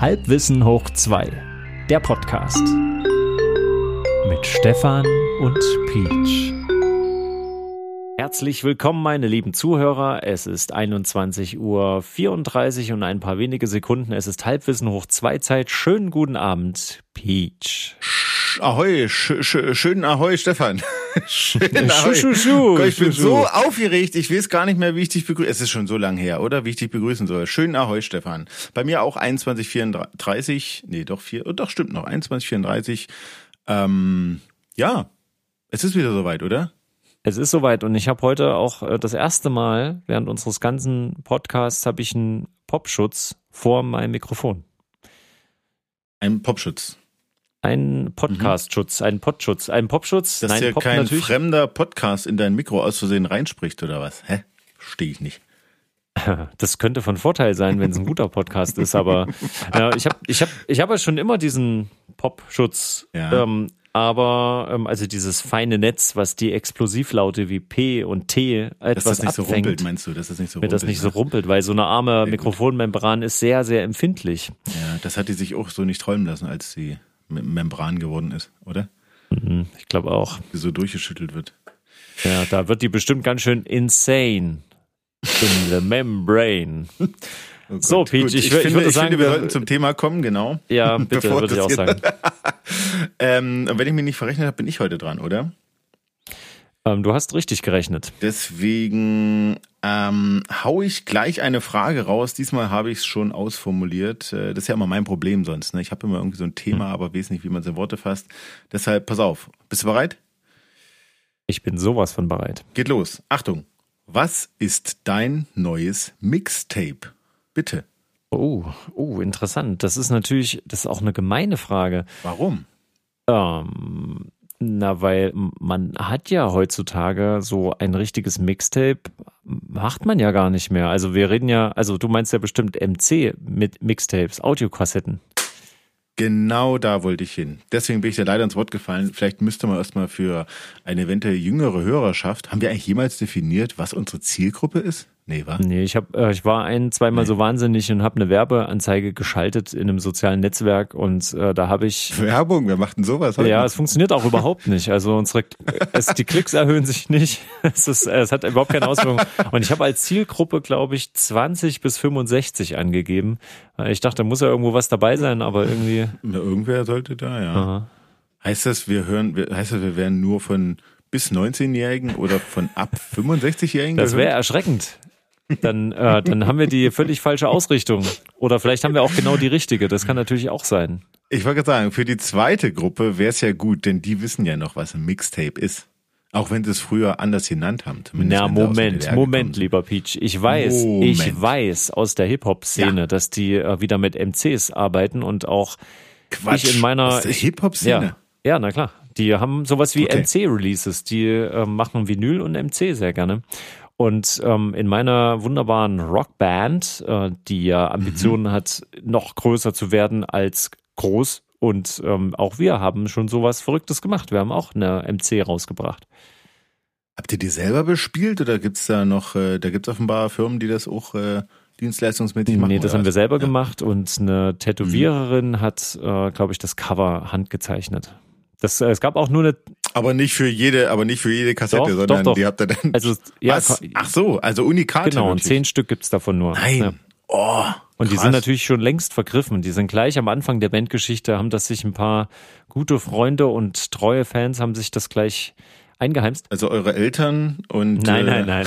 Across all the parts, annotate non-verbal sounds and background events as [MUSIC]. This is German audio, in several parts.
Halbwissen hoch 2, der Podcast. Mit Stefan und Peach. Herzlich willkommen, meine lieben Zuhörer. Es ist 21.34 Uhr und ein paar wenige Sekunden. Es ist Halbwissen hoch 2 Zeit. Schönen guten Abend, Peach. Ahoi, sch sch schönen Ahoi, Stefan. [LAUGHS] Ahoi. Schu, schu, schu, ich bin so aufgeregt, ich weiß gar nicht mehr, wie ich dich begrüße. Es ist schon so lang her, oder? Wie ich dich begrüßen soll. Schönen Ahoi, Stefan. Bei mir auch 21.34, nee, doch, vier, oh, doch, stimmt noch, 21.34. Ähm, ja, es ist wieder soweit, oder? Es ist soweit und ich habe heute auch äh, das erste Mal während unseres ganzen Podcasts habe ich einen Popschutz vor meinem Mikrofon. Ein Popschutz. Ein Podcastschutz, ein Podschutz, ein Popschutz. Dass Nein, dir Pop kein natürlich. fremder Podcast in dein Mikro aus Versehen reinspricht oder was? Hä? Stehe ich nicht. [LAUGHS] Das könnte von Vorteil sein, wenn es ein guter Podcast ist, aber [LAUGHS] ja, ich habe ich hab, ich hab ja schon immer diesen Popschutz. Ja. Ähm, aber ähm, also dieses feine Netz, was die Explosivlaute wie P und T etwas Dass das nicht abfängt, so rumpelt, meinst du? Dass das nicht so wenn rumpelt, das nicht so ne? rumpelt, weil so eine arme. Mikrofonmembran ist sehr, sehr empfindlich. Ja, das hat die sich auch so nicht träumen lassen, als sie Membran geworden ist, oder? Mhm, ich glaube auch. Die so durchgeschüttelt wird. Ja, da wird die bestimmt ganz schön insane. In the membrane. [LAUGHS] Oh So, Peach, gut. ich ich, ich finde, würde ich sagen, finde, wir sollten zum Thema kommen, genau. Ja, [LAUGHS] bitte, würde ich auch sagen. [LAUGHS] ähm, wenn ich mich nicht verrechnet habe, bin ich heute dran, oder? Ähm, du hast richtig gerechnet. Deswegen ähm, hau ich gleich eine Frage raus. Diesmal habe ich es schon ausformuliert. Äh, Das ist ja immer mein Problem sonst. Ne? Ich habe immer irgendwie so ein Thema, Hm. aber weiß nicht, wie man es in Worte fasst. Deshalb, pass auf. Bist du bereit? Ich bin sowas von bereit. Geht los. Achtung. Was ist dein neues Mixtape? Bitte. Oh, oh, interessant. Das ist natürlich, das ist auch eine gemeine Frage. Warum? Ähm, na, weil man hat ja heutzutage so ein richtiges Mixtape, macht man ja gar nicht mehr. Also wir reden ja, also du meinst ja bestimmt MC mit Mixtapes, Audiokassetten. Genau da wollte ich hin. Deswegen bin ich dir leider ins Wort gefallen. Vielleicht müsste man erstmal für eine eventuell jüngere Hörerschaft, haben wir eigentlich jemals definiert, was unsere Zielgruppe ist? Nee, wa? Nee, ich hab, äh, ich war ein, zweimal so wahnsinnig und habe eine Werbeanzeige geschaltet in einem sozialen Netzwerk und äh, da habe ich [LAUGHS] Werbung, wer macht denn sowas heute? Ja, es funktioniert auch überhaupt nicht. Also unsere, es, die Klicks erhöhen sich nicht. [LAUGHS] Es, ist, es hat überhaupt keine Auswirkung. Und ich habe als Zielgruppe, glaube ich, 20 bis 65 angegeben. Ich dachte, da muss ja irgendwo was dabei sein, aber irgendwie. Na, irgendwer sollte da, ja. Aha. Heißt das, wir hören, wir- heißt das, wir werden nur von bis 19-Jährigen oder von ab 65-Jährigen Das wäre erschreckend. Dann, äh, dann haben wir die völlig falsche Ausrichtung. Oder vielleicht haben wir auch genau die richtige. Das kann natürlich auch sein. Ich wollte gerade sagen, für die zweite Gruppe wäre es ja gut, denn die wissen ja noch, was ein Mixtape ist. Auch wenn sie es früher anders genannt haben. Na, Moment, Moment, lieber Peach. Ich weiß, Moment. ich weiß aus der Hip-Hop-Szene, Ja. dass die äh, wieder mit MCs arbeiten und auch Quatsch, ich in meiner aus der Hip-Hop-Szene? Ja, ja, na klar. Die haben sowas wie Okay. MC-Releases. Die äh, machen Vinyl und MC sehr gerne. Und ähm, in meiner wunderbaren Rockband, äh, die ja Ambitionen Mhm. hat, noch größer zu werden als groß. Und ähm, auch wir haben schon sowas Verrücktes gemacht. Wir haben auch eine MC rausgebracht. Habt ihr die selber bespielt oder gibt's da noch, äh, da gibt's offenbar Firmen, die das auch äh, dienstleistungsmäßig machen? Nee, das haben wir selber Ja. Mhm. gemacht und eine Tätowiererin hat, äh, glaube ich, das Cover handgezeichnet. Das, äh, es gab auch nur eine, Aber nicht für jede, aber nicht für jede Kassette, Doch, sondern doch, doch. die habt ihr dann. also ja, was? Ach so, also Unikate. genau, und zehn Stück gibt's davon nur. Nein. Ja. Oh. Und die krass. sind natürlich schon längst vergriffen. Die sind gleich am Anfang der Bandgeschichte, haben das sich ein paar gute Freunde und treue Fans haben sich das gleich eingeheimst. Also eure Eltern und. Nein, äh, nein, nein,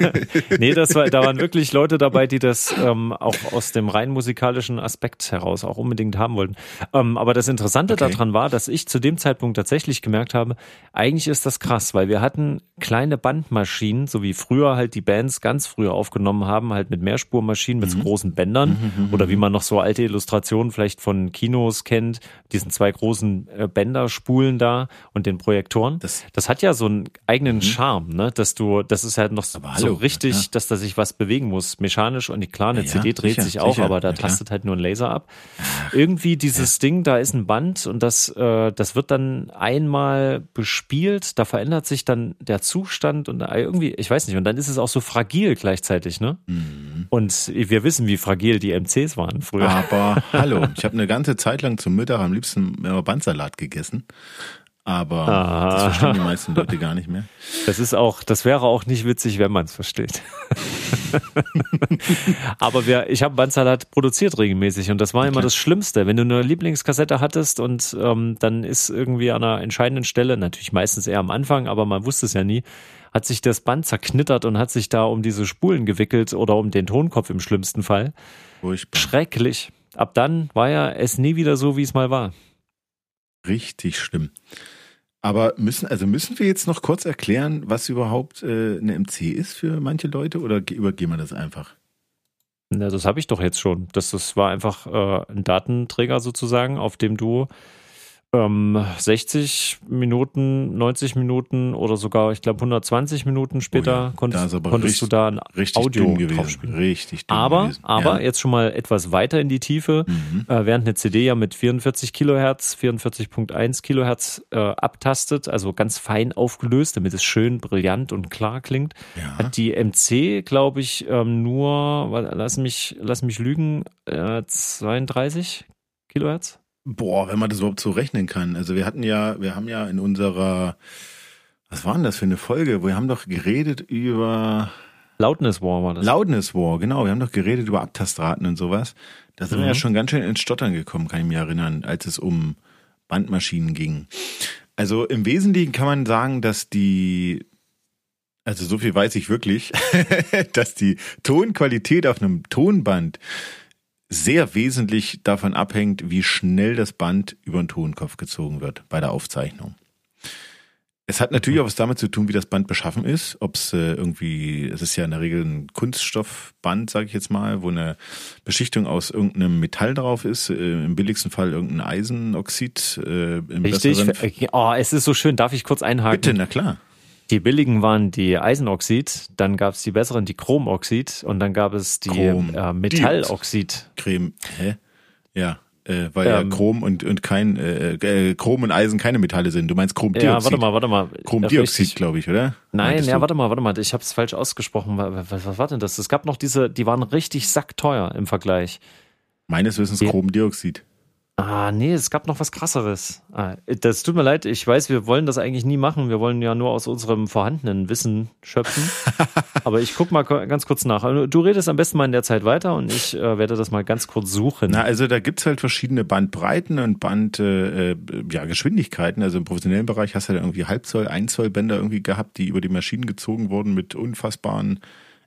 nein. [LAUGHS] nee, das war, da waren wirklich Leute dabei, die das ähm, auch aus dem rein musikalischen Aspekt heraus auch unbedingt haben wollten. Ähm, aber das Interessante Okay. daran war, dass ich zu dem Zeitpunkt tatsächlich gemerkt habe, eigentlich ist das krass, weil wir hatten kleine Bandmaschinen, so wie früher halt die Bands ganz früher aufgenommen haben, halt mit Mehrspurmaschinen, mit so großen Bändern oder wie man noch so alte Illustrationen vielleicht von Kinos kennt, diesen zwei großen äh, Bänderspulen da und den Projektoren. Das- Das hat ja so einen eigenen Charme, ne? Dass du, das ist halt noch so, Aber so hallo, richtig, ja. dass da sich was bewegen muss, mechanisch und die klar, eine Ja, CD dreht sicher, sich auch, sicher, aber da tastet halt nur ein Laser ab. Irgendwie dieses Ding, da ist ein Band und das, äh, das wird dann einmal bespielt, da verändert sich dann der Zustand und irgendwie, ich weiß nicht, und dann ist es auch so fragil gleichzeitig, ne? Mhm. Mhm. Und wir wissen, wie fragil die MCs waren früher. Aber hallo, [LAUGHS] ich habe eine ganze Zeit lang zum Mittag am liebsten Bandsalat gegessen. Aber ah. das verstehen die meisten Leute gar nicht mehr. Das ist auch, das wäre auch nicht witzig, wenn man es versteht. [LAUGHS] Aber wir, ich habe Bandsalat produziert regelmäßig und das war immer das Schlimmste. Wenn du eine Lieblingskassette hattest und ähm, dann ist irgendwie an einer entscheidenden Stelle, natürlich meistens eher am Anfang, aber man wusste es ja nie, hat sich das Band zerknittert und hat sich da um diese Spulen gewickelt oder um den Tonkopf im schlimmsten Fall. Furchtbar. Schrecklich. Ab dann war ja es nie wieder so, wie es mal war. Richtig schlimm. Aber müssen, also müssen wir jetzt noch kurz erklären, was überhaupt äh, eine MC ist für manche Leute oder übergehen wir das einfach? Na, das habe ich doch jetzt schon. Das, das war einfach äh, ein Datenträger sozusagen, auf dem du ähm, 60 Minuten, 90 Minuten oder sogar, ich glaube, 120 Minuten später oh ja, konntest, konntest richtig, du da ein Audio draufspielen. Richtig dumm aber, gewesen. aber ja. jetzt schon mal etwas weiter in die Tiefe, mhm. äh, während eine CD ja mit 44 Kilohertz, 44.1 Kilohertz äh, abtastet, also ganz fein aufgelöst, damit es schön brillant und klar klingt, ja. hat die MC, glaube ich, ähm, nur, lass mich, lass mich lügen, äh, 32 Kilohertz? Boah, wenn man das überhaupt so rechnen kann. Also wir hatten ja, wir haben ja in unserer, was war denn das für eine Folge? Wir haben doch geredet über Loudness War war das. Loudness War, genau. Wir haben doch geredet über Abtastraten und sowas. Da sind mhm. wir ja mhm. schon ganz schön ins Stottern gekommen, kann ich mich erinnern, als es um Bandmaschinen ging. Also im Wesentlichen kann man sagen, dass die, also so viel weiß ich wirklich, [LAUGHS] dass die Tonqualität auf einem Tonband sehr wesentlich davon abhängt, wie schnell das Band über den Tonkopf gezogen wird bei der Aufzeichnung. Es hat natürlich auch was damit zu tun, wie das Band beschaffen ist. Ob es äh, irgendwie, es ist ja in der Regel ein Kunststoffband, sage ich jetzt mal, wo eine Beschichtung aus irgendeinem Metall drauf ist. Äh, Im billigsten Fall irgendein Eisenoxid. Äh, im Richtig. Besseren... Oh, es ist so schön. Darf ich kurz einhaken? Bitte, na klar. Die billigen waren die Eisenoxid, dann gab es die besseren, die Chromoxid und dann gab es die äh, Metalloxid. Creme, hä? Ja, äh, weil ähm, ja Chrom und, und kein äh, äh, Chrom und Eisen keine Metalle sind. Du meinst Chromdioxid? Ja, warte mal, warte mal. Chromdioxid, glaube ich, oder? Nein, ja, warte mal, warte mal. Ich habe es falsch ausgesprochen. Was, was war denn das? Es gab noch diese, die waren richtig sackteuer im Vergleich. Meines Wissens Chromdioxid. Ah, nee, es gab noch was krasseres. Ah, das tut mir leid, ich weiß, wir wollen das eigentlich nie machen. Wir wollen ja nur aus unserem vorhandenen Wissen schöpfen. [LAUGHS] Aber ich guck mal ganz kurz nach. Also, du redest am besten mal in der Zeit weiter und ich äh, werde das mal ganz kurz suchen. Na, also da gibt's halt verschiedene Bandbreiten und Band, äh, ja, Geschwindigkeiten. Also im professionellen Bereich hast du ja irgendwie Halbzoll, Einzoll Bänder irgendwie gehabt, die über die Maschinen gezogen wurden mit unfassbaren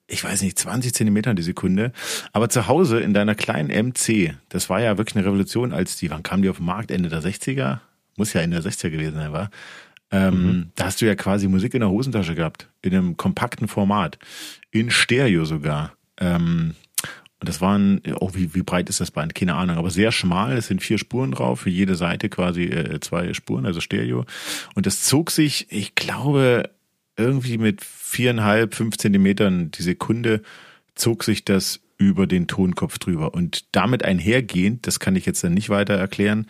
ich weiß nicht, 20 Zentimetern die Sekunde. Aber zu Hause in deiner kleinen MC, das war ja wirklich eine Revolution, als die, wann kam die auf den Markt? Ende der 60er? Muss ja Ende der 60er gewesen sein, war. Ähm, mhm. Da hast du ja quasi Musik in der Hosentasche gehabt. In einem kompakten Format. In Stereo sogar. Ähm, und das waren, oh, wie, wie breit ist das Band? Keine Ahnung, aber sehr schmal. Es sind vier Spuren drauf, für jede Seite quasi äh, zwei Spuren, also Stereo. Und das zog sich, ich glaube, irgendwie mit viereinhalb, fünf Zentimetern die Sekunde zog sich das über den Tonkopf drüber. Und damit einhergehend, das kann ich jetzt dann nicht weiter erklären,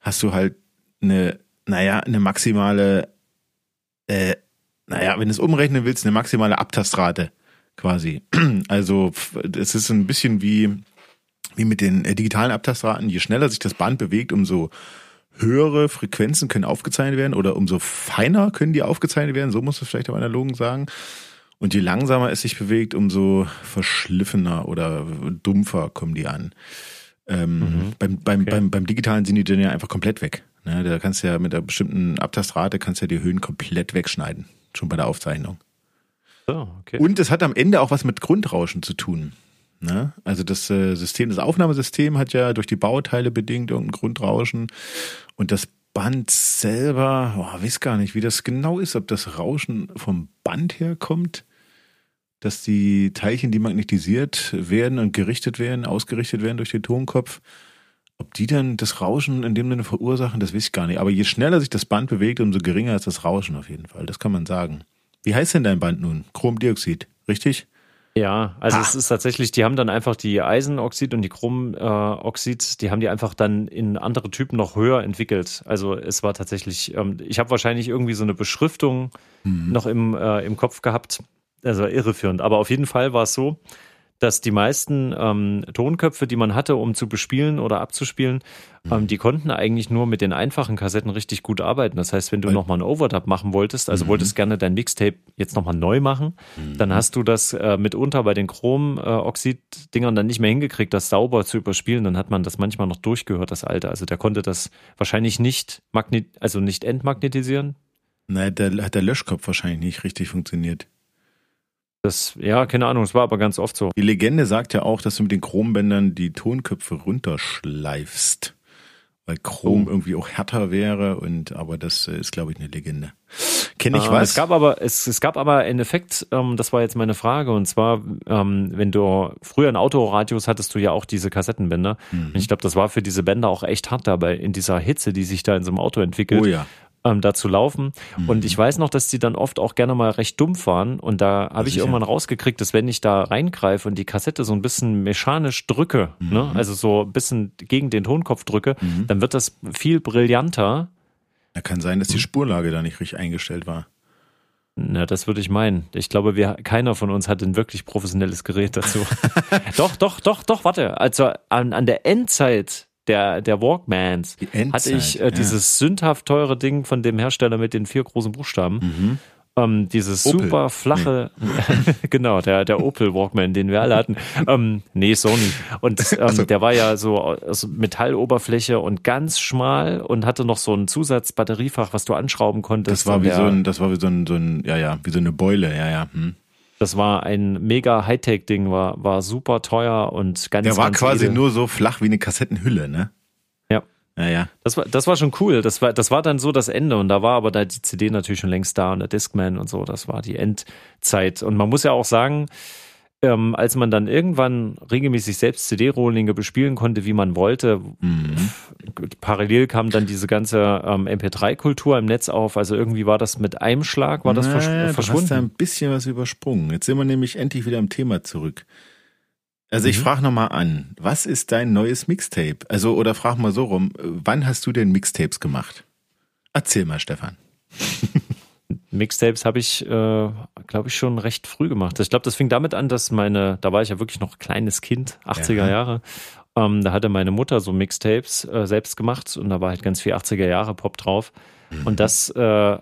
hast du halt eine, naja, eine maximale, äh, naja, wenn du es umrechnen willst, eine maximale Abtastrate quasi. [CLEARS THROAT] Also es ist ein bisschen wie, wie mit den äh, digitalen Abtastraten. Je schneller sich das Band bewegt, umso höhere Frequenzen können aufgezeichnet werden oder umso feiner können die aufgezeichnet werden, so muss es vielleicht am analogen sagen. Und je langsamer es sich bewegt, umso verschliffener oder dumpfer kommen die an. Ähm, mhm. beim, beim, okay. beim, beim digitalen sind die dann ja einfach komplett weg. Ne? Da kannst du ja mit einer bestimmten Abtastrate kannst du ja die Höhen komplett wegschneiden, schon bei der Aufzeichnung. Oh, okay. Und es hat am Ende auch was mit Grundrauschen zu tun. Ne? Also das äh, System, das Aufnahmesystem hat ja durch die Bauteile bedingt irgendein Grundrauschen und das Band selber, oh, weiß gar nicht, wie das genau ist, ob das Rauschen vom Band herkommt, dass die Teilchen, die magnetisiert werden und gerichtet werden, ausgerichtet werden durch den Tonkopf, ob die dann das Rauschen in dem Sinne verursachen, das weiß ich gar nicht. Aber je schneller sich das Band bewegt, umso geringer ist das Rauschen auf jeden Fall. Das kann man sagen. Wie heißt denn dein Band nun? Chromdioxid, richtig? Ja, also ha. es ist tatsächlich, die haben dann einfach die Eisenoxid und die Chromoxid, die haben die einfach dann in andere Typen noch höher entwickelt. Also es war tatsächlich, ähm, ich habe wahrscheinlich irgendwie so eine Beschriftung mhm. noch im, äh, im Kopf gehabt, also irreführend. Aber auf jeden Fall war es so, dass die meisten ähm, Tonköpfe, die man hatte, um zu bespielen oder abzuspielen, ähm, mhm. die konnten eigentlich nur mit den einfachen Kassetten richtig gut arbeiten. Das heißt, wenn du nochmal einen Overdub machen wolltest, also mhm. wolltest gerne dein Mixtape jetzt nochmal neu machen, mhm. dann hast du das äh, mitunter bei den Chrom-Oxid-Dingern dann nicht mehr hingekriegt, das sauber zu überspielen. Dann hat man das manchmal noch durchgehört, das alte. Also der konnte das wahrscheinlich nicht magnet also nicht entmagnetisieren. Nein, da hat der Löschkopf wahrscheinlich nicht richtig funktioniert. Das, ja, keine Ahnung, es war aber ganz oft so. Die Legende sagt ja auch, dass du mit den Chrombändern die Tonköpfe runterschleifst. Weil Chrom oh. irgendwie auch härter wäre und aber das ist, glaube ich, eine Legende. Kenne ich ähm, was? Es gab aber, es, es gab aber einen Effekt, ähm, das war jetzt meine Frage, und zwar, ähm, wenn du früher in Autoradios hattest du ja auch diese Kassettenbänder. Mhm. Und ich glaube, das war für diese Bänder auch echt hart dabei, in dieser Hitze, die sich da in so einem Auto entwickelt. Oh ja ähm, da zu laufen. Mhm. Und ich weiß noch, dass die dann oft auch gerne mal recht dumpf waren. Und da habe ich irgendwann rausgekriegt, dass wenn ich da reingreife und die Kassette so ein bisschen mechanisch drücke, mhm. ne, also so ein bisschen gegen den Tonkopf drücke, mhm. dann wird das viel brillanter. Da kann sein, dass die Spurlage da nicht richtig eingestellt war. Na, das würde ich meinen. Ich glaube, wir, keiner von uns hat ein wirklich professionelles Gerät dazu. [LAUGHS] doch, doch, doch, doch, warte. Also an, an der Endzeit der, der Walkmans hatte ich äh, dieses sündhaft teure Ding von dem Hersteller mit den vier großen Buchstaben. Mhm. Ähm, dieses Opel. super flache, nee. [LAUGHS] genau, der, der Opel Walkman, den wir alle hatten. [LAUGHS] ähm, nee, Sony. Und ähm, also. der war ja so aus Metalloberfläche und ganz schmal und hatte noch so ein Zusatzbatteriefach, was du anschrauben konntest. Das war wie der, so ein, das war wie so ein, so ein, ja, ja, wie so eine Beule, ja, ja. Hm. Das war ein mega Hightech-Ding, war, war super teuer und ganz Der war ganz quasi edel. nur so flach wie eine Kassettenhülle, ne? Ja. Ja, ja. Das war, das war schon cool. Das war, das war dann so das Ende. Und da war aber da die CD natürlich schon längst da und der Discman und so. Das war die Endzeit. Und man muss ja auch sagen, ähm, als man dann irgendwann regelmäßig selbst CD-Rohlinge bespielen konnte, wie man wollte, mhm. parallel kam dann diese ganze ähm, MP3-Kultur im Netz auf. Also irgendwie war das mit einem Schlag, war das naja, vers verschwunden. Du hast da ein bisschen was übersprungen. Jetzt sind wir nämlich endlich wieder am Thema zurück. Also ich mhm. frage nochmal an, was ist dein neues Mixtape? Also, oder frag mal so rum, wann hast du denn Mixtapes gemacht? Erzähl mal, Stefan. [LAUGHS] Mixtapes habe ich, äh, glaube ich, schon recht früh gemacht. Ich glaube, das fing damit an, dass meine, da war ich ja wirklich noch kleines Kind, 80er ja. Jahre. Ähm, da hatte meine Mutter so Mixtapes äh, selbst gemacht und da war halt ganz viel 80er Jahre Pop drauf. Mhm. Und das, äh,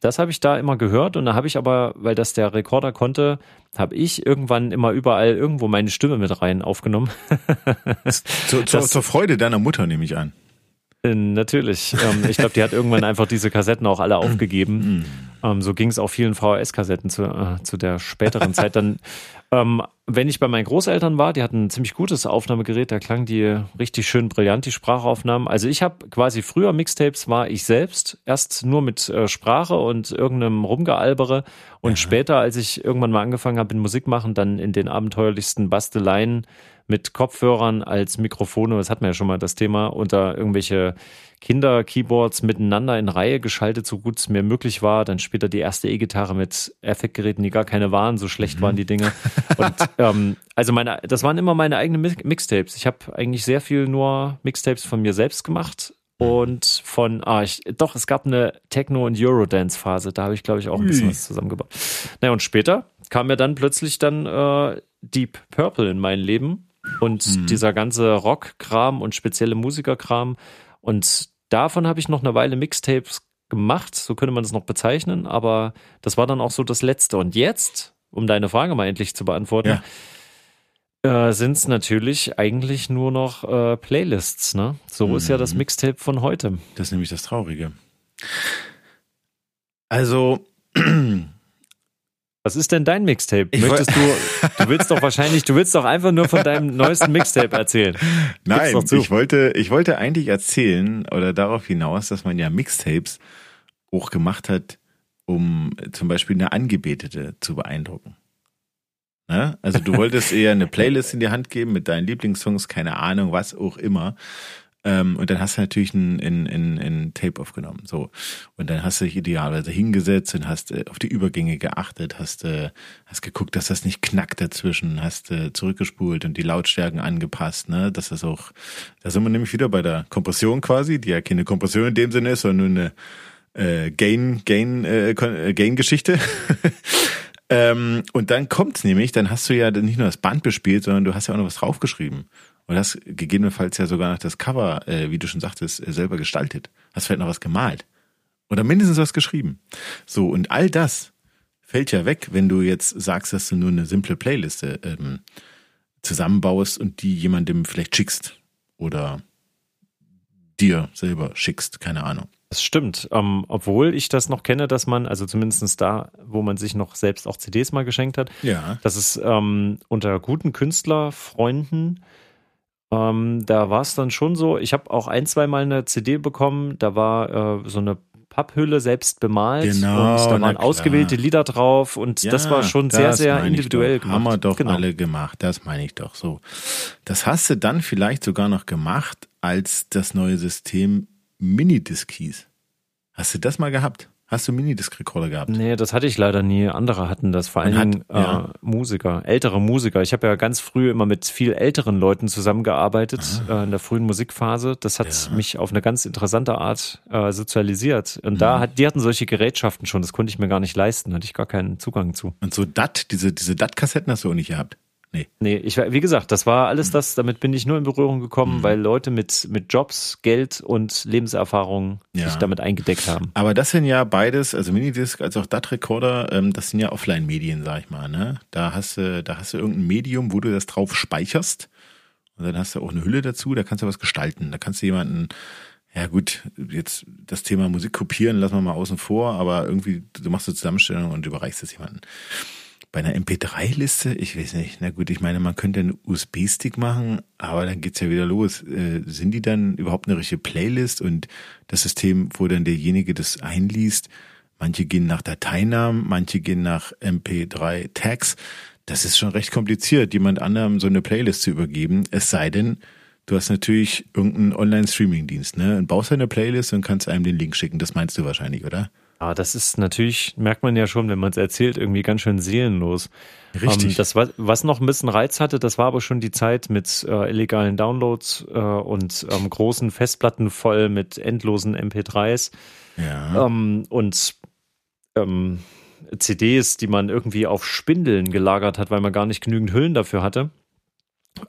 das habe ich da immer gehört und da habe ich aber, weil das der Rekorder konnte, habe ich irgendwann immer überall irgendwo meine Stimme mit rein aufgenommen. [LAUGHS] zur, zur, zur Freude deiner Mutter nehme ich an. Äh, natürlich. Ähm, ich glaube, die hat irgendwann einfach diese Kassetten auch alle aufgegeben. Mhm. Ähm, so ging es auch vielen VHS-Kassetten zu, äh, zu der späteren Zeit. Dann, ähm, wenn ich bei meinen Großeltern war, die hatten ein ziemlich gutes Aufnahmegerät, da klang die richtig schön brillant, die Sprachaufnahmen. Also ich habe quasi früher Mixtapes war ich selbst, erst nur mit äh, Sprache und irgendeinem Rumgealbere und ja. später, als ich irgendwann mal angefangen habe mit Musik machen, dann in den abenteuerlichsten Basteleien mit Kopfhörern als Mikrofone, das hatten wir ja schon mal das Thema, unter irgendwelche Kinder-Keyboards miteinander in Reihe geschaltet, so gut es mir möglich war. Dann später die erste E-Gitarre mit Effektgeräten, die gar keine waren, so schlecht mhm. waren die Dinge. [LAUGHS] Und ähm, also meine, das waren immer meine eigenen Mixtapes. Ich habe eigentlich sehr viel nur Mixtapes von mir selbst gemacht und von, ah, ich, doch, es gab eine Techno- und Eurodance-Phase, da habe ich, glaube ich, auch ein bisschen was zusammengebaut. Naja, und später kam mir dann plötzlich dann äh, Deep Purple in mein Leben und mhm. dieser ganze Rock-Kram und spezielle Musiker-Kram. Und davon habe ich noch eine Weile Mixtapes gemacht, so könnte man das noch bezeichnen, aber das war dann auch so das Letzte. Und jetzt, um deine Frage mal endlich zu beantworten, ja. äh, sind es natürlich eigentlich nur noch äh, Playlists. Ne? So mhm. ist ja das mhm. Mixtape von heute. Das ist nämlich das Traurige. Also [CLEARS THROAT] was ist denn dein Mixtape? Ich Möchtest du, du willst doch wahrscheinlich, du willst doch einfach nur von deinem neuesten Mixtape erzählen. [LAUGHS] Nein, ich wollte, ich wollte eigentlich erzählen oder darauf hinaus, dass man ja Mixtapes auch gemacht hat, um zum Beispiel eine Angebetete zu beeindrucken. Ne? Also du wolltest eher eine [LAUGHS] Playlist in die Hand geben mit deinen Lieblingssongs, keine Ahnung, was auch immer. Ähm, und dann hast du natürlich ein, ein, ein, ein Tape aufgenommen. So. Und dann hast du dich idealerweise hingesetzt und hast äh, auf die Übergänge geachtet, hast, äh, hast geguckt, dass das nicht knackt dazwischen, hast äh, zurückgespult und die Lautstärken angepasst, ne? Dass das auch, da sind wir nämlich wieder bei der Kompression quasi, die ja keine Kompression in dem Sinne ist, sondern nur eine äh, Gain, Gain, äh, äh Gain-Geschichte. [LAUGHS] Ähm, und dann kommt's nämlich, dann hast du ja nicht nur das Band bespielt, sondern du hast ja auch noch was draufgeschrieben. Und hast gegebenenfalls ja sogar noch das Cover, äh, wie du schon sagtest, äh, selber gestaltet. Hast vielleicht noch was gemalt. Oder mindestens was geschrieben. So, und all das fällt ja weg, wenn du jetzt sagst, dass du nur eine simple Playliste ähm, zusammenbaust und die jemandem vielleicht schickst. Oder dir selber schickst, keine Ahnung. Das stimmt. Ähm, obwohl ich das noch kenne, dass man, also zumindest da, wo man sich noch selbst auch CDs mal geschenkt hat, ja. dass es ähm, unter guten Künstlerfreunden, ähm, da war es dann schon so, ich habe auch ein, zwei Mal eine CD bekommen, da war äh, so eine Papphülle selbst bemalt genau, und da waren ausgewählte Lieder drauf und ja, das war schon sehr, sehr individuell gemacht. Haben wir doch genau. alle gemacht, das meine ich doch so. Das hast du dann vielleicht sogar noch gemacht, als das neue System Minidisc hieß. Hast du das mal gehabt? Hast du Minidisc-Recorder gehabt? Nee, das hatte ich leider nie. Andere hatten das, vor allen Dingen ja. äh, Musiker, ältere Musiker. Ich habe ja ganz früh immer mit viel älteren Leuten zusammengearbeitet ah. äh, in der frühen Musikphase. Das hat ja. mich auf eine ganz interessante Art äh, sozialisiert. Und mhm. da hat, die hatten solche Gerätschaften schon, das konnte ich mir gar nicht leisten, hatte ich gar keinen Zugang zu. Und so DAT, diese, diese DAT-Kassetten hast du auch nicht gehabt? Nee. Nee, ich, wie gesagt, das war alles das, damit bin ich nur in Berührung gekommen, mhm. weil Leute mit, mit Jobs, Geld und Lebenserfahrung ja. sich damit eingedeckt haben. Aber das sind ja beides, also Minidisc als auch DAT-Recorder, ähm, das sind ja Offline-Medien, sag ich mal, ne? Da hast du, da hast du irgendein Medium, wo du das drauf speicherst. Und dann hast du auch eine Hülle dazu, da kannst du was gestalten. Da kannst du jemanden, ja gut, jetzt das Thema Musik kopieren lassen wir mal außen vor, aber irgendwie, du machst eine Zusammenstellung und überreichst es jemanden. Bei einer MP3-Liste, ich weiß nicht, na gut, ich meine, man könnte einen USB-Stick machen, aber dann geht's ja wieder los. Äh, sind die dann überhaupt eine richtige Playlist und das System, wo dann derjenige das einliest, manche gehen nach Dateinamen, manche gehen nach MP3-Tags. Das ist schon recht kompliziert, jemand anderem so eine Playlist zu übergeben, es sei denn, du hast natürlich irgendeinen Online-Streaming-Dienst, ne? Und baust eine Playlist und kannst einem den Link schicken. Das meinst du wahrscheinlich, oder? Aber ah, das ist natürlich, merkt man ja schon, wenn man es erzählt, irgendwie ganz schön seelenlos. Richtig. Ähm, das, was noch ein bisschen Reiz hatte, das war aber schon die Zeit mit äh, illegalen Downloads äh, und ähm, großen Festplatten voll mit endlosen MP3s. Ja. Ähm, und ähm, CDs, die man irgendwie auf Spindeln gelagert hat, weil man gar nicht genügend Hüllen dafür hatte.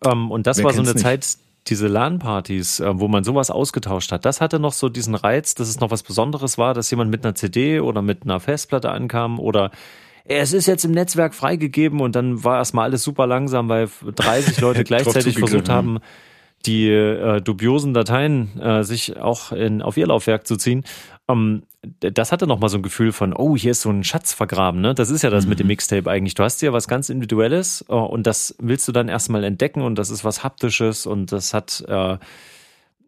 Ähm, und das Wer war so eine nicht? Zeit, diese LAN-Partys, äh, wo man sowas ausgetauscht hat, das hatte noch so diesen Reiz, dass es noch was Besonderes war, dass jemand mit einer CD oder mit einer Festplatte ankam oder es ist jetzt im Netzwerk freigegeben und dann war erstmal alles super langsam, weil 30 Leute [LAUGHS] gleichzeitig versucht haben, die äh, dubiosen Dateien äh, sich auch in, auf ihr Laufwerk zu ziehen. Ähm, das hatte noch mal so ein Gefühl von, oh, hier ist so ein Schatz vergraben, ne? Das ist ja das mhm. mit dem mhm. Mixtape eigentlich. Du hast ja was ganz Individuelles äh, und das willst du dann erstmal entdecken und das ist was Haptisches und das hat äh,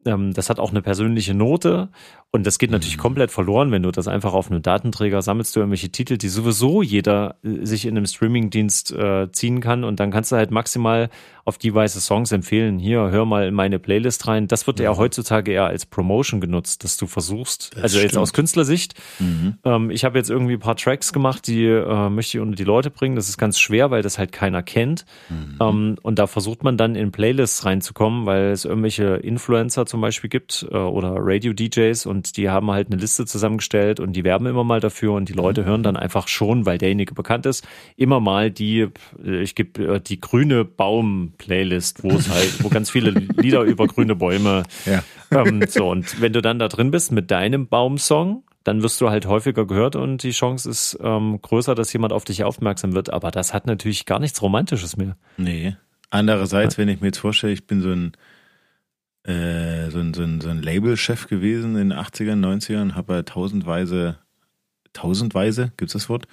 ähm, das hat auch eine persönliche Note und das geht natürlich mhm. komplett verloren, wenn du das einfach auf einem Datenträger sammelst, du irgendwelche Titel, die sowieso jeder äh, sich in einem Streamingdienst äh, ziehen kann und dann kannst du halt maximal auf die weiße Songs empfehlen. Hier, hör mal in meine Playlist rein. Das wird ja, ja heutzutage eher als Promotion genutzt, dass du versuchst, das also stimmt. jetzt aus Künstlersicht. Mhm. Ähm, ich habe jetzt irgendwie ein paar Tracks gemacht, die äh, möchte ich unter die Leute bringen. Das ist ganz schwer, weil das halt keiner kennt. Mhm. Ähm, und da versucht man dann in Playlists reinzukommen, weil es irgendwelche Influencer zum Beispiel gibt äh, oder Radio-DJs und die haben halt eine Liste zusammengestellt und die werben immer mal dafür und die Leute hören dann einfach schon, weil derjenige bekannt ist, immer mal die, äh, ich gebe äh, die grüne Baum Playlist, wo es halt, wo ganz viele Lieder über grüne Bäume. Ja. Ähm, so, und wenn du dann da drin bist mit deinem Baumsong, dann wirst du halt häufiger gehört und die Chance ist ähm, größer, dass jemand auf dich aufmerksam wird. Aber das hat natürlich gar nichts Romantisches mehr. Nee. Andererseits, wenn ich mir jetzt vorstelle, ich bin so ein, äh, so ein, so ein, so ein Labelchef gewesen in den 80ern, 90ern, habe ja tausendweise, tausendweise, gibt's das Wort?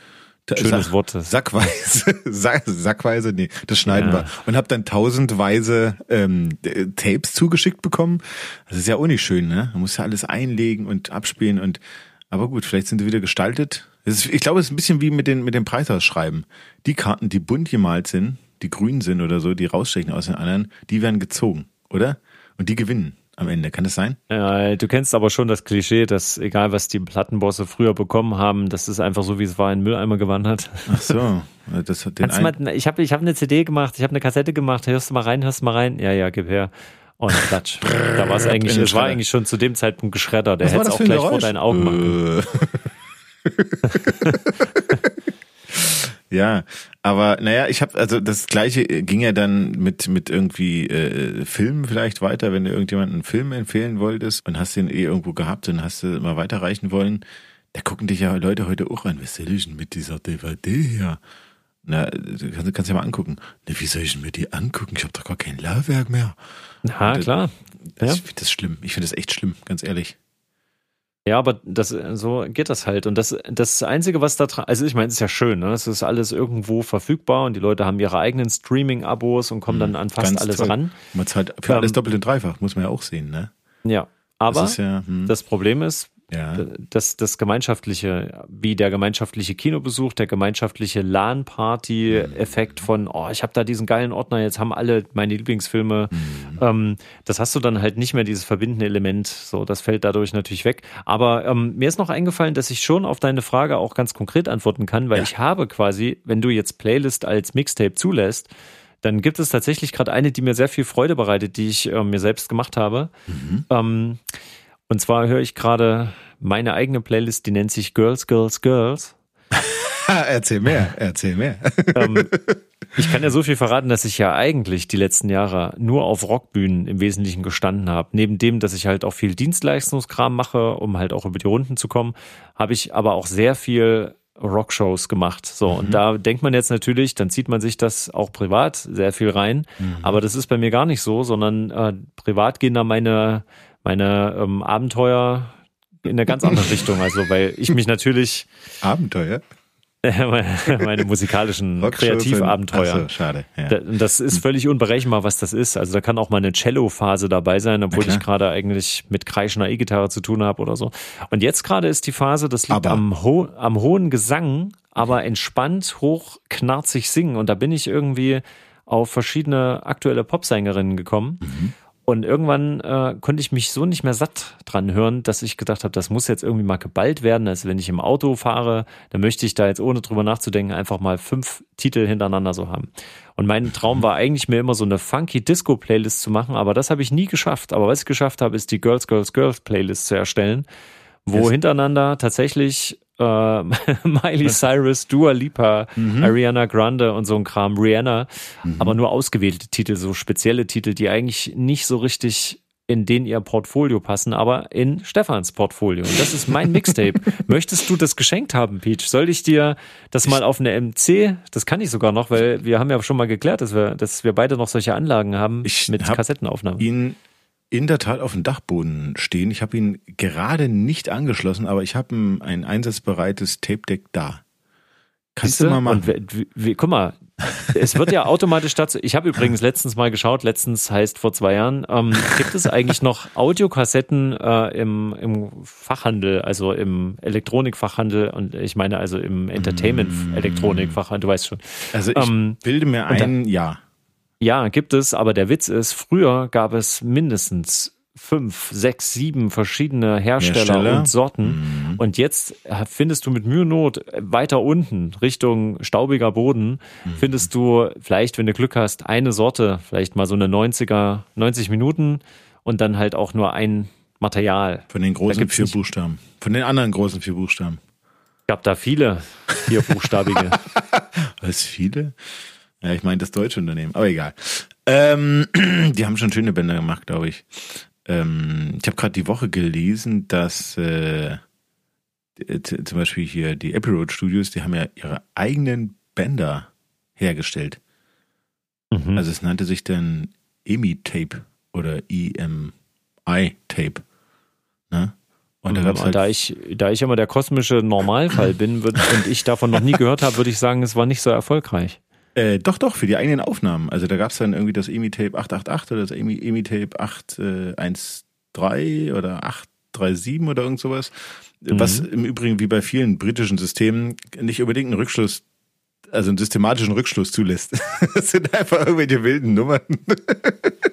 Schönes Sack, Wort. Sackweise, [LAUGHS] Sack, Sackweise, nee, das schneiden ja. wir. Und habe dann tausendweise ähm, Tapes zugeschickt bekommen. Das ist ja auch nicht schön, ne? Man muss ja alles einlegen und abspielen und aber gut, vielleicht sind sie wieder gestaltet. Ist, ich glaube, es ist ein bisschen wie mit den mit dem Preisausschreiben. Die Karten, die bunt gemalt sind, die grün sind oder so, die rausstechen aus den anderen, die werden gezogen, oder? Und die gewinnen am Ende. Kann das sein? Ja, du kennst aber schon das Klischee, dass egal was die Plattenbosse früher bekommen haben, das ist einfach so, wie es war, in Mülleimer gewandert. Ach so. Das hat den mal, ich habe ich hab eine CD gemacht, ich habe eine Kassette gemacht, hörst du mal rein, hörst du mal rein? Ja, ja, gib her. Und Klatsch. da war es eigentlich, es war eigentlich schon zu dem Zeitpunkt geschreddert. Der hätte es auch gleich vor deinen Augen machen. [LAUGHS] Äh. Ja, aber naja, ich habe also das gleiche ging ja dann mit mit irgendwie äh, Filmen vielleicht weiter, wenn du irgendjemanden einen Film empfehlen wolltest und hast den eh irgendwo gehabt und hast du mal weiterreichen wollen, da gucken dich ja Leute heute auch an, was soll ich denn mit dieser DVD hier? Na, du kannst, kannst ja mal angucken. Na, wie soll ich denn mir die angucken? Ich habe doch gar kein Laufwerk mehr. Na, klar. Das, Ja. Ich finde das schlimm. Ich finde das echt schlimm, ganz ehrlich. Ja, aber das, so geht das halt. Und das, das Einzige, was da dran, also ich meine, es ist ja schön, ne? Es ist alles irgendwo verfügbar und die Leute haben ihre eigenen Streaming-Abos und kommen dann an fast Ganz alles toll. ran. Man zahlt für Ähm, alles doppelt und dreifach, muss man ja auch sehen, ne? Ja. Aber das ja, hm, das Problem ist, ja. das, das gemeinschaftliche, wie der gemeinschaftliche Kinobesuch, der gemeinschaftliche LAN-Party-Effekt von, oh, ich habe da diesen geilen Ordner, jetzt haben alle meine Lieblingsfilme. Ähm, das hast du dann halt nicht mehr, dieses verbindende Element. So, das fällt dadurch natürlich weg. Aber ähm, mir ist noch eingefallen, dass ich schon auf deine Frage auch ganz konkret antworten kann, weil Ja. ich habe quasi, wenn du jetzt Playlist als Mixtape zulässt, dann gibt es tatsächlich gerade eine, die mir sehr viel Freude bereitet, die ich äh, mir selbst gemacht habe. Ähm, und zwar höre ich gerade meine eigene Playlist, die nennt sich Girls, Girls, Girls. [LAUGHS] erzähl mehr, erzähl mehr. Ähm, [LAUGHS] ich kann ja so viel verraten, dass ich ja eigentlich die letzten Jahre nur auf Rockbühnen im Wesentlichen gestanden habe. Neben dem, dass ich halt auch viel Dienstleistungskram mache, um halt auch über die Runden zu kommen, habe ich aber auch sehr viel Rockshows gemacht. So, und da denkt man jetzt natürlich, dann zieht man sich das auch privat sehr viel rein. Aber das ist bei mir gar nicht so, sondern äh, privat gehen da meine, meine ähm, Abenteuer in eine ganz andere Richtung. Also, weil ich mich natürlich [LAUGHS] Abenteuer. [LAUGHS] meine musikalischen Kreativabenteuer. so, schade. Ja. Da- Das ist völlig unberechenbar, was das ist. Also da kann auch mal eine Cello-Phase dabei sein, obwohl ich gerade eigentlich mit kreischender E-Gitarre zu tun habe oder so. Und jetzt gerade ist die Phase, das liegt am, ho am hohen Gesang, aber entspannt, hoch, knarzig singen. Und da bin ich irgendwie auf verschiedene aktuelle Popsängerinnen gekommen. Und irgendwann äh, konnte ich mich so nicht mehr satt dran hören, dass ich gedacht habe, das muss jetzt irgendwie mal geballt werden. Also wenn ich im Auto fahre, dann möchte ich da jetzt ohne drüber nachzudenken einfach mal fünf Titel hintereinander so haben. Und mein Traum war eigentlich mir immer so eine funky Disco-Playlist zu machen, aber das habe ich nie geschafft. Aber was ich geschafft habe, ist die Girls, Girls, Girls Playlist zu erstellen, wo Yes. hintereinander tatsächlich äh, [LAUGHS] Miley Cyrus, Dua Lipa, Ariana Grande und so ein Kram, Rihanna, aber nur ausgewählte Titel, so spezielle Titel, die eigentlich nicht so richtig in den ihr Portfolio passen, aber in Stefans Portfolio. Und das ist mein Mixtape. [LAUGHS] Möchtest du das geschenkt haben, Peach? Soll ich dir das mal auf eine MC, das kann ich sogar noch, weil wir haben ja schon mal geklärt, dass wir, dass wir beide noch solche Anlagen haben Ich mit hab Kassettenaufnahmen. ihn in der Tat auf dem Dachboden stehen. Ich habe ihn gerade nicht angeschlossen, aber ich habe ein, ein einsatzbereites Tape-Deck da. Kannst du Siehste? mal machen? Und wir, wir, guck mal, es wird ja automatisch [LAUGHS] dazu. Ich habe übrigens letztens mal geschaut, letztens heißt vor zwei Jahren, ähm, gibt es eigentlich noch Audiokassetten äh, im, im Fachhandel, also im Elektronikfachhandel und ich meine also im Entertainment-Elektronikfachhandel, du weißt schon. also ich ähm, bilde mir und da- ein, ja. Ja, gibt es, aber der Witz ist, früher gab es mindestens fünf, sechs, sieben verschiedene Hersteller, Hersteller? und Sorten. Und jetzt findest du mit Mühe Not weiter unten, Richtung staubiger Boden, findest du vielleicht, wenn du Glück hast, eine Sorte, vielleicht mal so eine 90er, 90 Minuten und dann halt auch nur ein Material. Von den großen vier nicht- Buchstaben. Von den anderen großen vier Buchstaben. Gab da viele vierbuchstabige. [LAUGHS] Was viele? Ja, ich meine das deutsche Unternehmen, aber egal. Ähm, [CLEARS THROAT] die haben schon schöne Bänder gemacht, glaube ich. Ähm, ich habe gerade die Woche gelesen, dass äh, zum Beispiel hier die Abbey Road Studios, die haben ja ihre eigenen Bänder hergestellt. Mhm. Also es nannte sich dann EMI-Tape oder EMI-Tape. Ne? Und da gab's Und halt da ich, da ich immer der kosmische Normalfall [CLEARS THROAT] bin und ich davon noch nie gehört habe, würde ich sagen, es war nicht so erfolgreich. Äh, doch, doch, für die eigenen Aufnahmen. Also da gab's dann irgendwie das EMI-Tape 888 oder das EMI- EMI-Tape 813 oder 837 oder irgend sowas. Was im Übrigen wie bei vielen britischen Systemen nicht unbedingt einen Rückschluss, also einen systematischen Rückschluss zulässt. [LAUGHS] Das sind einfach irgendwelche wilden Nummern. [LAUGHS]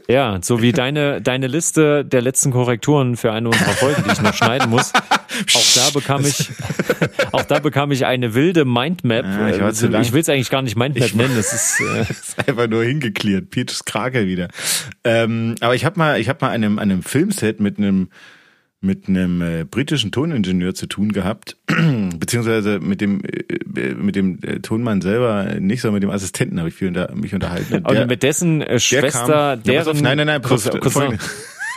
Ja, so wie deine, deine Liste der letzten Korrekturen für eine unserer Folgen, die ich noch schneiden muss. [LAUGHS] Auch da bekam ich, auch da bekam ich eine wilde Mindmap. Ja, ich lang. ich will es eigentlich gar nicht Mindmap Ich- nennen. Das ist, äh, ist einfach nur hingeklärt. Peaches Krake wieder. Ähm, aber ich habe mal, ich habe mal an einem, an einem Filmset mit einem mit einem äh, britischen Toningenieur zu tun gehabt, [CLEARS THROAT] beziehungsweise mit dem äh, mit dem äh, Tonmann selber nicht, sondern mit dem Assistenten habe ich viel unter, mich unterhalten. Und, der, mit dessen äh, Schwester, kam, deren... Auf, nein, nein, nein, auf, Cousin.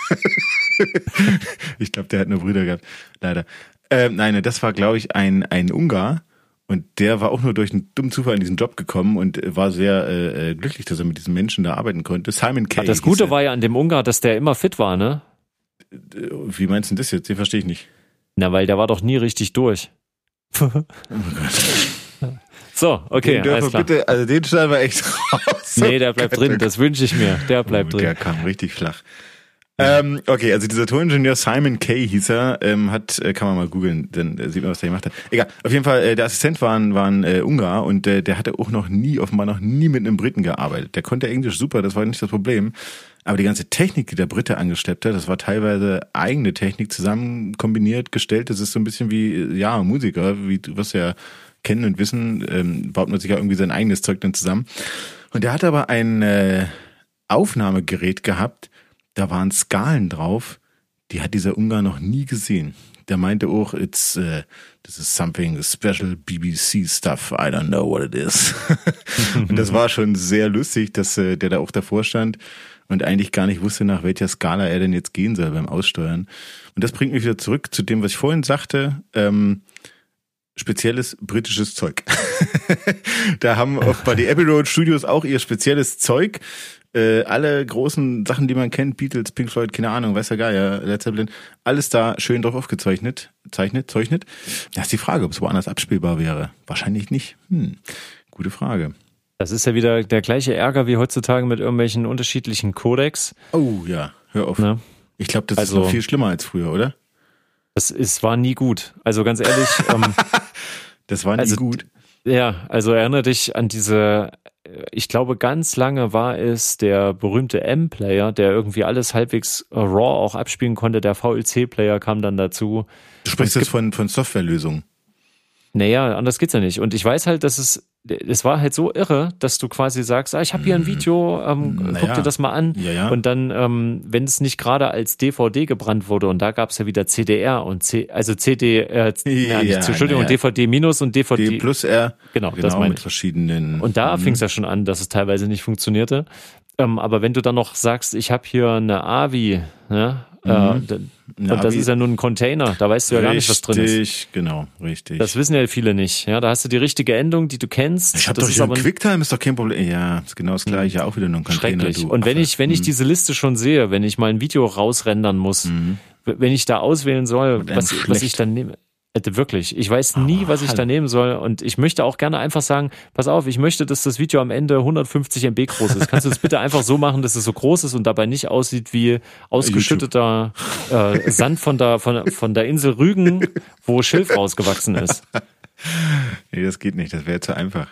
[LAUGHS] ich glaube, der hat nur Brüder gehabt, leider. Ähm, nein, das war, glaube ich, ein, ein Ungar. Und der war auch nur durch einen dummen Zufall in diesen Job gekommen und war sehr äh, glücklich, dass er mit diesen Menschen da arbeiten konnte. Simon Kay. Das Gute war ja an dem Ungar, dass der immer fit war, ne? Wie meinst du das jetzt? Den verstehe ich nicht. Na, weil der war doch nie richtig durch. oh [LAUGHS] so, okay. Den alles klar. bitte, also den schneiden wir echt [LAUGHS] raus. Nee, der bleibt drin, das wünsche ich mir. Der bleibt oh, drin. Der kam richtig flach. Ähm, okay, also dieser Toningenieur Simon Kay hieß er, ähm, hat, äh, kann man mal googeln, dann äh, sieht man, was der gemacht hat. Egal, auf jeden Fall, äh, der Assistent war ein, äh, Ungar und äh, der hatte auch noch nie, offenbar noch nie mit einem Briten gearbeitet. Der konnte Englisch super, das war nicht das Problem. Aber die ganze Technik, die der Brite angeschleppt hat, das war teilweise eigene Technik zusammen kombiniert, gestellt. Das ist so ein bisschen wie, ja, Musiker, wie du was ja kennen und wissen, ähm, baut man sich ja irgendwie sein eigenes Zeug dann zusammen. Und der hat aber ein äh, Aufnahmegerät gehabt, da waren Skalen drauf, die hat dieser Ungar noch nie gesehen. Der meinte auch, it's uh, this is something special BBC stuff. I don't know what it is. [LAUGHS] und das war schon sehr lustig, dass äh, der da auch davor stand und eigentlich gar nicht wusste, nach welcher Skala er denn jetzt gehen soll beim Aussteuern. Und das bringt mich wieder zurück zu dem, was ich vorhin sagte. Ähm, spezielles britisches Zeug. [LAUGHS] da haben auch bei [LAUGHS] die Abbey Road Studios auch ihr spezielles Zeug äh, alle großen Sachen, die man kennt, Beatles, Pink Floyd, keine Ahnung, weiß ja gar ja, Led Zeppelin, alles da schön drauf aufgezeichnet, zeichnet, zeichnet. Da ist die Frage, ob es woanders abspielbar wäre. Wahrscheinlich nicht. Hm, gute Frage. Das ist ja wieder der gleiche Ärger wie heutzutage mit irgendwelchen unterschiedlichen Codecs. Oh ja, hör auf. Na? Ich glaube, das also, ist noch viel schlimmer als früher, oder? Das ist, war nie gut. Also ganz ehrlich. [LAUGHS] ähm, das war nie also, gut. Ja, also erinnere dich an diese ich glaube, ganz lange war es der berühmte M-Player, der irgendwie alles halbwegs raw auch abspielen konnte. Der VLC-Player kam dann dazu. Du sprichst jetzt von, von Softwarelösungen. Naja, anders geht's ja nicht. Und ich weiß halt, dass es, es war halt so irre, dass du quasi sagst, ah, ich habe hier ein mhm. Video, ähm, naja. guck dir das mal an. Ja, ja. Und dann, ähm, wenn es nicht gerade als DVD gebrannt wurde, und da gab's ja wieder CDR und C, also CD, äh, [LAUGHS] ja, nicht, Entschuldigung, naja. DVD minus und DVD. D plus R. Genau, genau das meine ich. verschiedenen. Und da mhm. fing es ja schon an, dass es teilweise nicht funktionierte. Ähm, aber wenn du dann noch sagst, ich habe hier eine AVI, ja, äh, mhm. Äh, und das ist ja nur ein Container, da weißt du ja richtig, gar nicht, was drin ist. Richtig, genau, richtig. Das wissen ja viele nicht. Ja, da hast du die richtige Endung, die du kennst. Ich habe doch hier Quicktime ist doch kein Problem. Ja, ist genau das gleiche, mhm. auch wieder nur ein Container. Schrecklich. und wenn ich, wenn ich mhm. diese Liste schon sehe, wenn ich mal ein Video rausrendern muss, mhm. wenn ich da auswählen soll, was, was ich dann nehme, Wirklich. Ich weiß nie, was ich da nehmen soll. Und ich möchte auch gerne einfach sagen, pass auf, ich möchte, dass das Video am Ende 150 MB groß ist. Kannst du es bitte einfach so machen, dass es so groß ist und dabei nicht aussieht wie ausgeschütteter äh, Sand von der, von, von der Insel Rügen, wo Schilf rausgewachsen ist. [LAUGHS] Nee, das geht nicht. Das wäre zu einfach.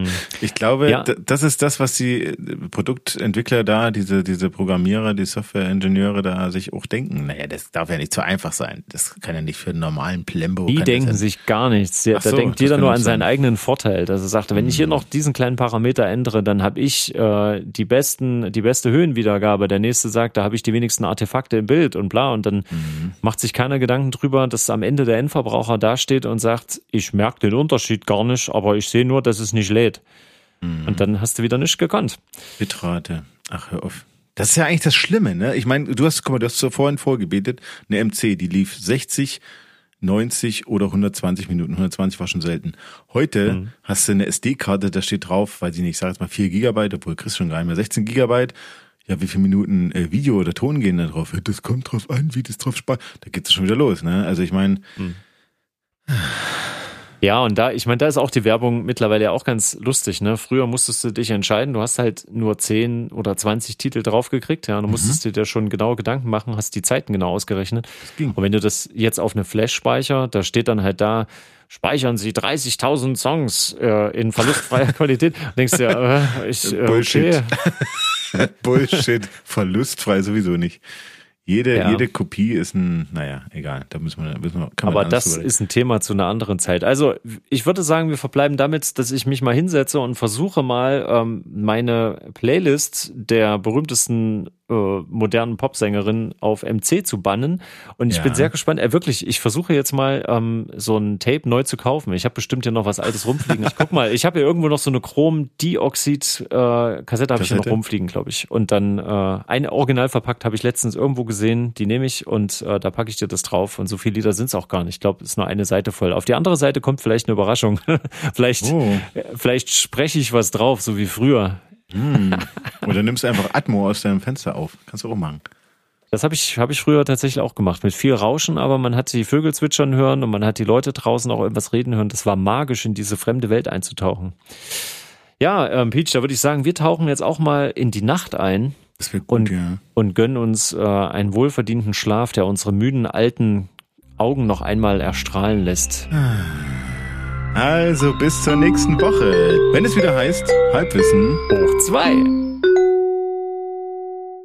Hm. Ich glaube, ja. das ist das, was die äh, Produktentwickler da, diese, diese Programmierer, die Softwareingenieure da sich auch denken. Naja, das darf ja nicht zu einfach sein. Das kann ja nicht für einen normalen Plembo. Die denken sich gar nichts. Da so, denkt jeder nur an seinen eigenen Vorteil. Dass er sagt, wenn ich hier hm. noch diesen kleinen Parameter ändere, dann habe ich äh, die besten, die beste Höhenwiedergabe. Der nächste sagt, da habe ich die wenigsten Artefakte im Bild und bla. Und dann mhm. macht sich keiner Gedanken drüber, dass am Ende der Endverbraucher dasteht und sagt, ich merke den Unterschied gar nicht, aber ich sehe nur, dass es nicht lädt lädt. Mhm. Und dann hast du wieder nichts gekonnt. Bitrate. Ach, hör auf. Das ist ja eigentlich das Schlimme, ne? Ich meine, du hast, guck mal, du hast so vorhin vorgebetet, eine MC, die lief 60, 90 oder 120 Minuten. 120 war schon selten. Heute mhm. hast du eine SD-Karte, da steht drauf, weil ich nicht, ich sage jetzt mal 4 Gigabyte, obwohl kriegst schon gar nicht mehr 16 Gigabyte. Ja, wie viele Minuten äh, Video oder Ton gehen da drauf? Das kommt drauf an, wie das drauf spart. Da geht's schon wieder los, ne? Also ich meine, mhm. Ja, und da, ich meine, da ist auch die Werbung mittlerweile ja auch ganz lustig, ne? Früher musstest du dich entscheiden, du hast halt nur 10 oder 20 Titel draufgekriegt, ja, und du mhm. musstest dir da schon genau Gedanken machen, hast die Zeiten genau ausgerechnet. Und wenn du das jetzt auf eine Flash-Speicher, da steht dann halt da, speichern Sie 30.000 Songs äh, in verlustfreier [LAUGHS] Qualität. Denkst du ja, äh, ich, äh, Bullshit. Okay. [LAUGHS] Bullshit. Verlustfrei sowieso nicht. Jede, Ja. jede Kopie ist ein, naja, egal, da müssen wir, müssen wir kann man Aber das ist ein Thema zu einer anderen Zeit. Also ich würde sagen, wir verbleiben damit, dass ich mich mal hinsetze und versuche mal ähm, meine Playlist der berühmtesten äh, modernen Popsängerinnen auf MC zu bannen. Und ich Ja. bin sehr gespannt. Äh, wirklich, ich versuche jetzt mal ähm, so ein Tape neu zu kaufen. Ich habe bestimmt hier noch was Altes rumfliegen. Ich guck mal, ich habe hier irgendwo noch so eine Chrom-Dioxid-Kassette habe ich hier noch rumfliegen, glaube ich. Und dann äh, eine original verpackt habe ich letztens irgendwo gesehen. Die nehme ich und äh, da packe ich dir das drauf. Und so viele Lieder sind es auch gar nicht. Ich glaube, es ist nur eine Seite voll. Auf die andere Seite kommt vielleicht eine Überraschung. [LAUGHS] vielleicht, Oh. äh, vielleicht spreche ich was drauf, so wie früher. Oder nimmst einfach Atmo aus deinem Fenster auf. Kannst du auch machen. Das habe ich, hab ich früher tatsächlich auch gemacht. Mit viel Rauschen, aber man hat die Vögel zwitschern hören und man hat die Leute draußen auch irgendwas reden hören. Das war magisch, in diese fremde Welt einzutauchen. Ja, ähm, Peach, da würde ich sagen, wir tauchen jetzt auch mal in die Nacht ein Wird Und- gut, ja. und gönnen uns äh, einen wohlverdienten Schlaf, der unsere müden alten Augen noch einmal erstrahlen lässt. Also bis zur nächsten Woche. Wenn es wieder heißt, Halbwissen Hoch zwei.